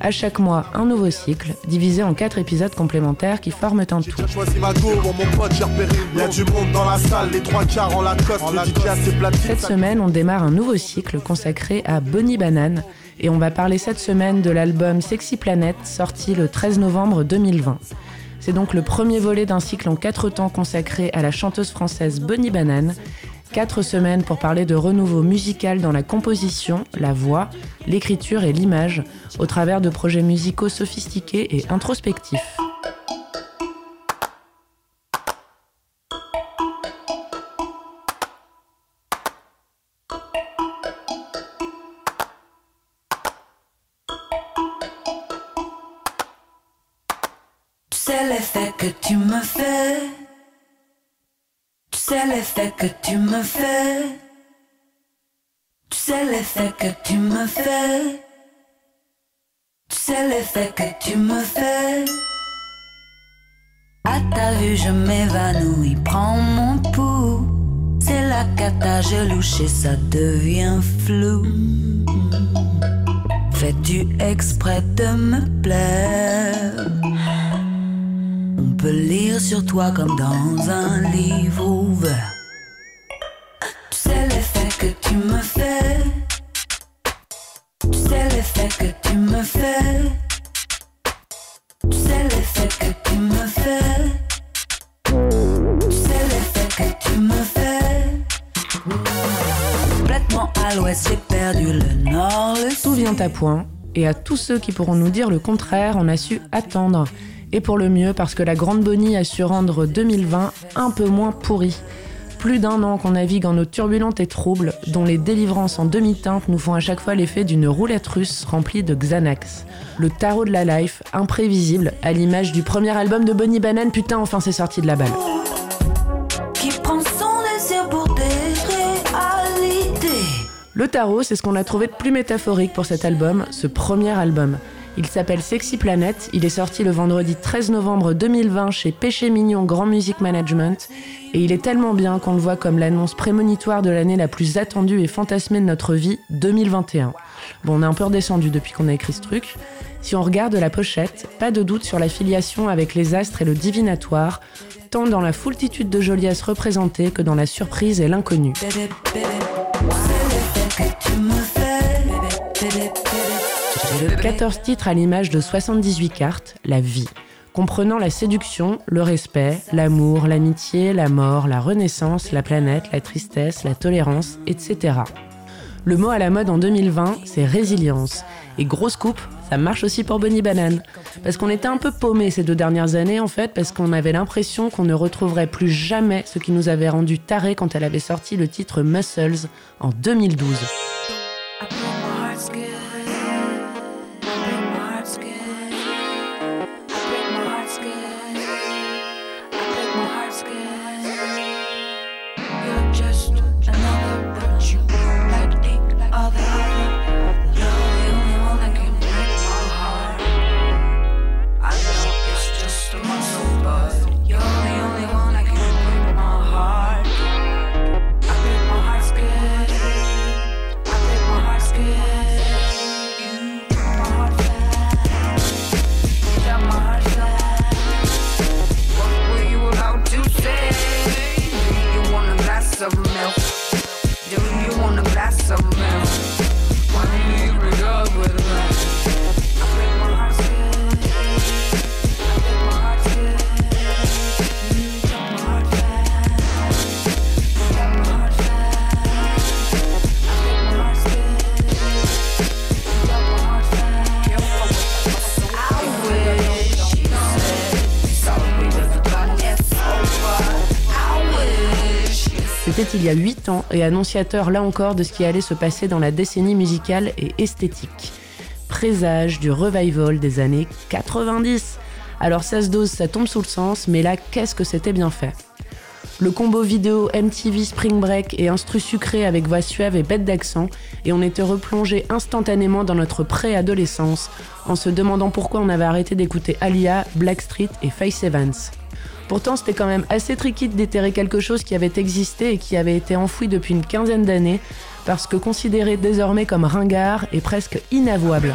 À chaque mois, un nouveau cycle, divisé en quatre épisodes complémentaires qui forment un tout. Cette semaine, on démarre un nouveau cycle consacré à Bonnie Banane et on va parler cette semaine de l'album Sexy Planet sorti le 13 novembre 2020. C'est donc le premier volet d'un cycle en quatre temps consacré à la chanteuse française Bonnie Banane Quatre semaines pour parler de renouveau musical dans la composition, la voix, l'écriture et l'image, au travers de projets musicaux sophistiqués et introspectifs. Sais l'effet que tu me fais sais l'effet que tu me fais. Tu sais l'effet que tu me fais. Tu sais l'effet que tu me fais. À ta vue, je m'évanouis, prends mon pouls. C'est la cata, je ça devient flou. Fais-tu exprès de me plaire? Lire sur toi comme dans un livre ouvert. Tu sais l'effet que tu me fais. Tu sais l'effet que tu me fais. Tu sais l'effet que tu me fais. Tu sais l'effet que tu me fais. Complètement à l'ouest, j'ai perdu le nord, le Tout vient à point. Et à tous ceux qui pourront nous dire le contraire, on a su attendre et pour le mieux parce que la Grande Bonnie a su rendre 2020 un peu moins pourri. Plus d'un an qu'on navigue en eau turbulente et trouble, dont les délivrances en demi-teinte nous font à chaque fois l'effet d'une roulette russe remplie de Xanax. Le tarot de la life, imprévisible, à l'image du premier album de Bonnie Banane, putain enfin c'est sorti de la balle. Le tarot, c'est ce qu'on a trouvé de plus métaphorique pour cet album, ce premier album. Il s'appelle Sexy Planet, il est sorti le vendredi 13 novembre 2020 chez Péché Mignon Grand Music Management et il est tellement bien qu'on le voit comme l'annonce prémonitoire de l'année la plus attendue et fantasmée de notre vie, 2021. Bon, on est un peu redescendu depuis qu'on a écrit ce truc. Si on regarde la pochette, pas de doute sur la filiation avec les astres et le divinatoire, tant dans la foultitude de Jolies représentées que dans la surprise et l'inconnu. 14 titres à l'image de 78 cartes, la vie, comprenant la séduction, le respect, l'amour, l'amitié, la mort, la renaissance, la planète, la tristesse, la tolérance, etc. Le mot à la mode en 2020, c'est résilience. Et grosse coupe, ça marche aussi pour Bonnie Banane. Parce qu'on était un peu paumé ces deux dernières années, en fait, parce qu'on avait l'impression qu'on ne retrouverait plus jamais ce qui nous avait rendu tarés quand elle avait sorti le titre Muscles en 2012. Il y a 8 ans et annonciateur là encore de ce qui allait se passer dans la décennie musicale et esthétique. Présage du revival des années 90. Alors ça se dose, ça tombe sous le sens, mais là, qu'est-ce que c'était bien fait? Le combo vidéo MTV Spring Break et instru sucré avec voix suave et bête d'accent, et on était replongé instantanément dans notre pré-adolescence en se demandant pourquoi on avait arrêté d'écouter Alia, Blackstreet et Face Evans. Pourtant, c'était quand même assez tricky de déterrer quelque chose qui avait existé et qui avait été enfoui depuis une quinzaine d'années, parce que considéré désormais comme ringard et presque inavouable.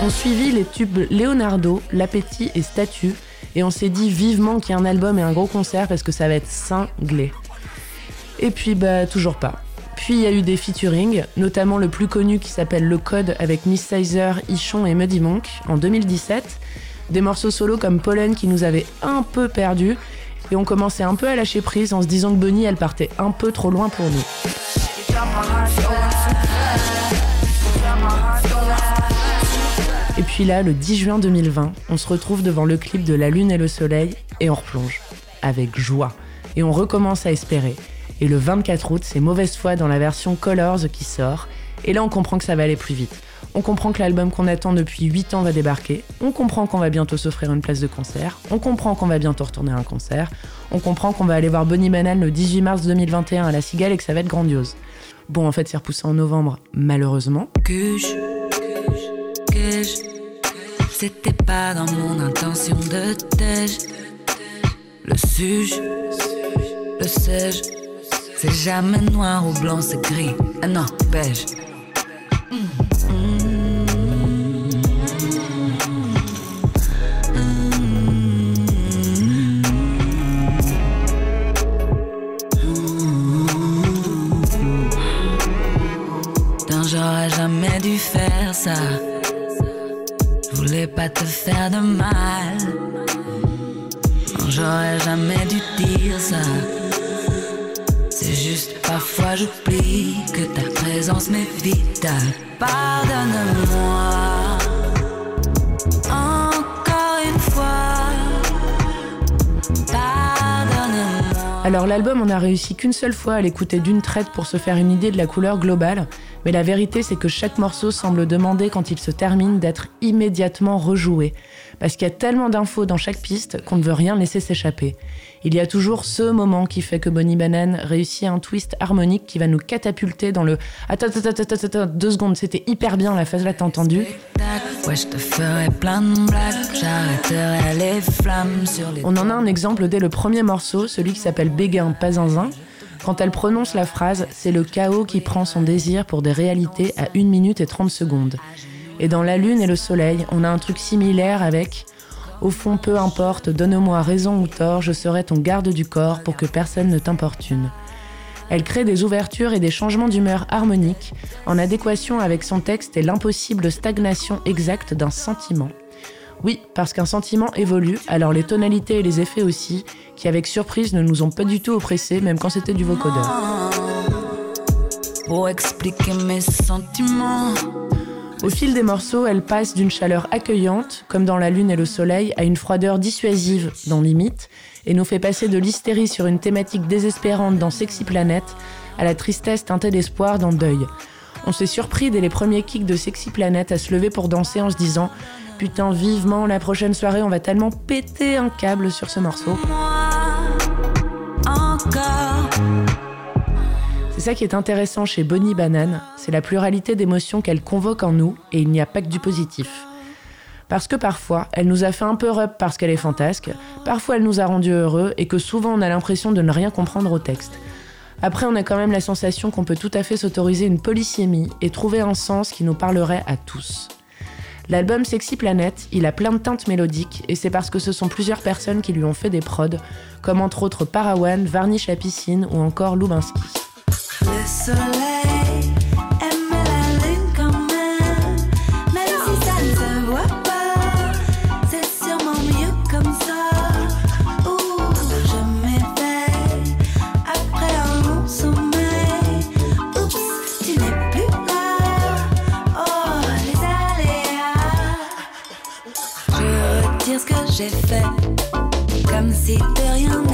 On suivit les tubes Leonardo, L'Appétit et Statue, et on s'est dit vivement qu'il y a un album et un gros concert parce que ça va être cinglé. Et puis bah toujours pas. Puis il y a eu des featuring, notamment le plus connu qui s'appelle Le Code avec Miss Sizer, Ichon et Muddy Monk en 2017. Des morceaux solo comme Pollen qui nous avaient un peu perdus et on commençait un peu à lâcher prise en se disant que Bonnie elle partait un peu trop loin pour nous. Et puis là, le 10 juin 2020, on se retrouve devant le clip de La Lune et le Soleil et on replonge. Avec joie. Et on recommence à espérer. Et le 24 août, c'est Mauvaise Foi dans la version Colors qui sort. Et là, on comprend que ça va aller plus vite. On comprend que l'album qu'on attend depuis 8 ans va débarquer. On comprend qu'on va bientôt s'offrir une place de concert. On comprend qu'on va bientôt retourner à un concert. On comprend qu'on va aller voir Bonnie Banane le 18 mars 2021 à La Cigale et que ça va être grandiose. Bon, en fait, c'est repoussé en novembre, malheureusement. C'était pas dans mon intention de. Le suge, le sais C'est jamais noir ou blanc, c'est gris. Ah non, beige. J'aurais jamais dû faire ça voulais pas te faire de mal. Alors l'album, on a réussi qu'une seule fois à l'écouter d'une traite pour se faire une idée de la couleur globale. Mais la vérité, c'est que chaque morceau semble demander, quand il se termine, d'être immédiatement rejoué. Parce qu'il y a tellement d'infos dans chaque piste qu'on ne veut rien laisser s'échapper. Il y a toujours ce moment qui fait que Bonnie Banane réussit un twist harmonique qui va nous catapulter dans le attends, attends, attends, attends, deux secondes, c'était hyper bien la phase là, t'as entendu? On en a un exemple dès le premier morceau, celui qui s'appelle Béguin, pas zinzin. Quand elle prononce la phrase, c'est le chaos qui prend son désir pour des réalités à 1 minute et 30 secondes. Et dans La Lune et le Soleil, on a un truc similaire avec Au fond, peu importe, donne-moi raison ou tort, je serai ton garde du corps pour que personne ne t'importune. Elle crée des ouvertures et des changements d'humeur harmoniques, en adéquation avec son texte et l'impossible stagnation exacte d'un sentiment. Oui, parce qu'un sentiment évolue, alors les tonalités et les effets aussi, qui avec surprise ne nous ont pas du tout oppressés, même quand c'était du vocodeur. Pour expliquer mes sentiments. Au fil des morceaux, elle passe d'une chaleur accueillante, comme dans La Lune et le Soleil, à une froideur dissuasive, dans Limite, et nous fait passer de l'hystérie sur une thématique désespérante dans Sexy Planet à la tristesse teintée d'espoir dans Deuil. On s'est surpris dès les premiers kicks de Sexy Planet à se lever pour danser en se disant Putain, vivement, la prochaine soirée, on va tellement péter un câble sur ce morceau. Ça qui est intéressant chez Bonnie Banane, c'est la pluralité d'émotions qu'elle convoque en nous, et il n'y a pas que du positif. Parce que parfois, elle nous a fait un peu rep parce qu'elle est fantasque, parfois elle nous a rendus heureux, et que souvent on a l'impression de ne rien comprendre au texte. Après, on a quand même la sensation qu'on peut tout à fait s'autoriser une polysémie et trouver un sens qui nous parlerait à tous. L'album Sexy Planet, il a plein de teintes mélodiques et c'est parce que ce sont plusieurs personnes qui lui ont fait des prods, comme entre autres Parawan, Varnish à piscine ou encore Lubinski. J'ai fait comme si de rien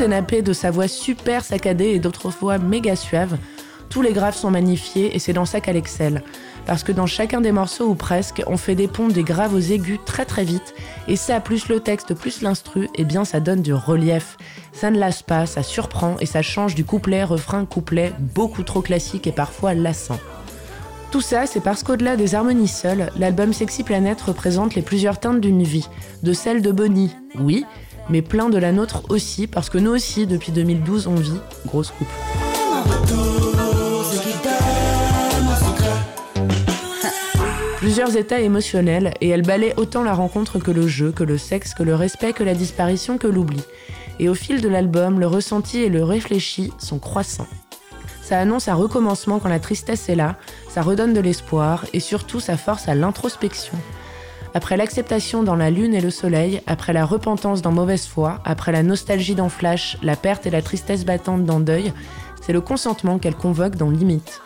de sa voix super saccadée et d'autres fois méga suave. Tous les graves sont magnifiés et c'est dans ça qu'elle excelle. Parce que dans chacun des morceaux ou presque, on fait des ponts des graves aux aigus très très vite. Et ça, plus le texte, plus l'instru, eh bien ça donne du relief. Ça ne lasse pas, ça surprend et ça change du couplet, refrain, couplet, beaucoup trop classique et parfois lassant. Tout ça, c'est parce qu'au-delà des harmonies seules, l'album Sexy Planet représente les plusieurs teintes d'une vie. De celle de Bonnie, oui, mais plein de la nôtre aussi, parce que nous aussi, depuis 2012, on vit. Grosse coupe. Plusieurs états émotionnels, et elle balaie autant la rencontre que le jeu, que le sexe, que le respect, que la disparition, que l'oubli. Et au fil de l'album, le ressenti et le réfléchi sont croissants. Ça annonce un recommencement quand la tristesse est là, ça redonne de l'espoir et surtout ça force à l'introspection. Après l'acceptation dans La Lune et le Soleil, après la repentance dans Mauvaise foi, après la nostalgie dans Flash, la perte et la tristesse battante dans Deuil, c'est le consentement qu'elle convoque dans Limite.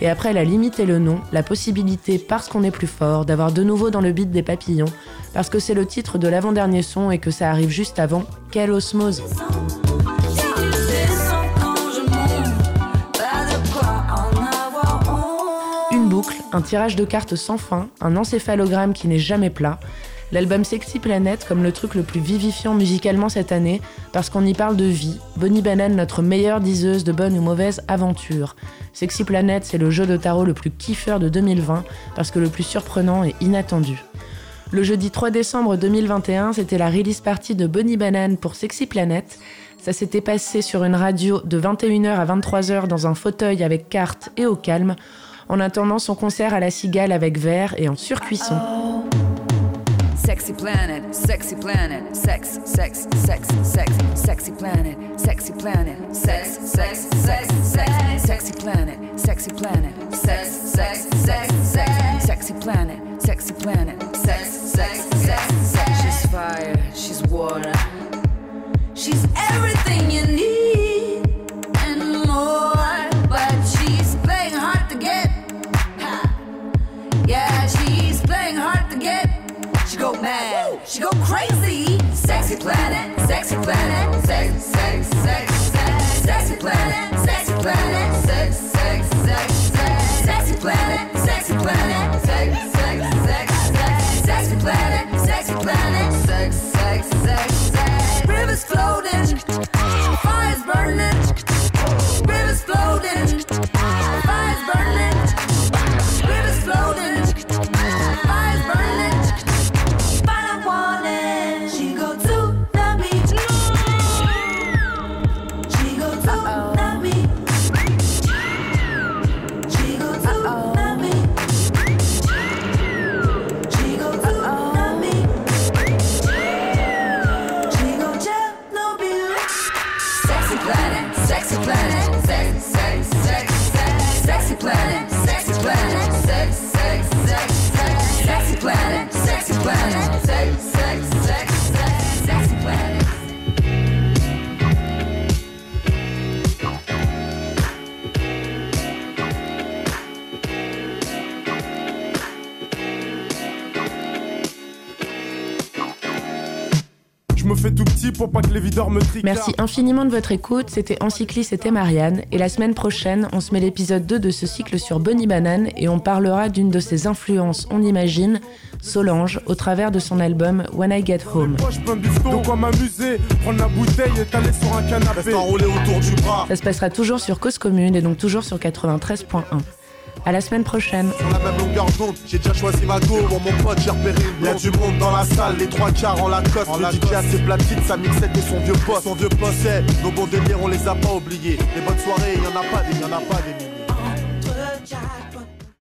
Et après la limite et le non, la possibilité, parce qu'on est plus fort, d'avoir de nouveau dans le beat des papillons, parce que c'est le titre de l'avant-dernier son et que ça arrive juste avant, quelle osmose! Un tirage de cartes sans fin, un encéphalogramme qui n'est jamais plat. L'album Sexy Planet comme le truc le plus vivifiant musicalement cette année, parce qu'on y parle de vie. Bonnie Banane, notre meilleure diseuse de bonnes ou mauvaises aventures. Sexy Planet, c'est le jeu de tarot le plus kiffeur de 2020, parce que le plus surprenant et inattendu. Le jeudi 3 décembre 2021, c'était la release party de Bonnie Banane pour Sexy Planet. Ça s'était passé sur une radio de 21h à 23h dans un fauteuil avec carte et au calme en attendant son concert à la Cigale avec verre et en surcuisson. Sexy planet, sexy planet, sex, sex, sex, sex, sexy planet, sexy planet, sex, sex, sex, sex, sexy planet, sexy planet, sex, sex, sex, sex, sexy planet, sexy planet, sex, sex, sex, sex. She's fire, she's water, she's everything you need Sexy planet, sexy planet, sex, sex, Merci infiniment de votre écoute. C'était Encyclis, c'était Marianne. Et la semaine prochaine, on se met l'épisode 2 de ce cycle sur Bonnie Banane et on parlera d'une de ses influences, on imagine, Solange, au travers de son album When I Get Home. Ça se passera toujours sur Cause Commune et donc toujours sur 93.1. À la semaine prochaine. Sur la même longueur d'onde, j'ai déjà choisi ma go. Bon, mon pote, j'ai repéré une Y'a du monde dans la salle, les trois quarts en Lacoste. En le DJ a ses platines, sa mixette et son vieux poste. Son vieux poste, nos bons délires, on les a pas oubliés. Les bonnes soirées, y'en a pas des, y'en a pas des milliers.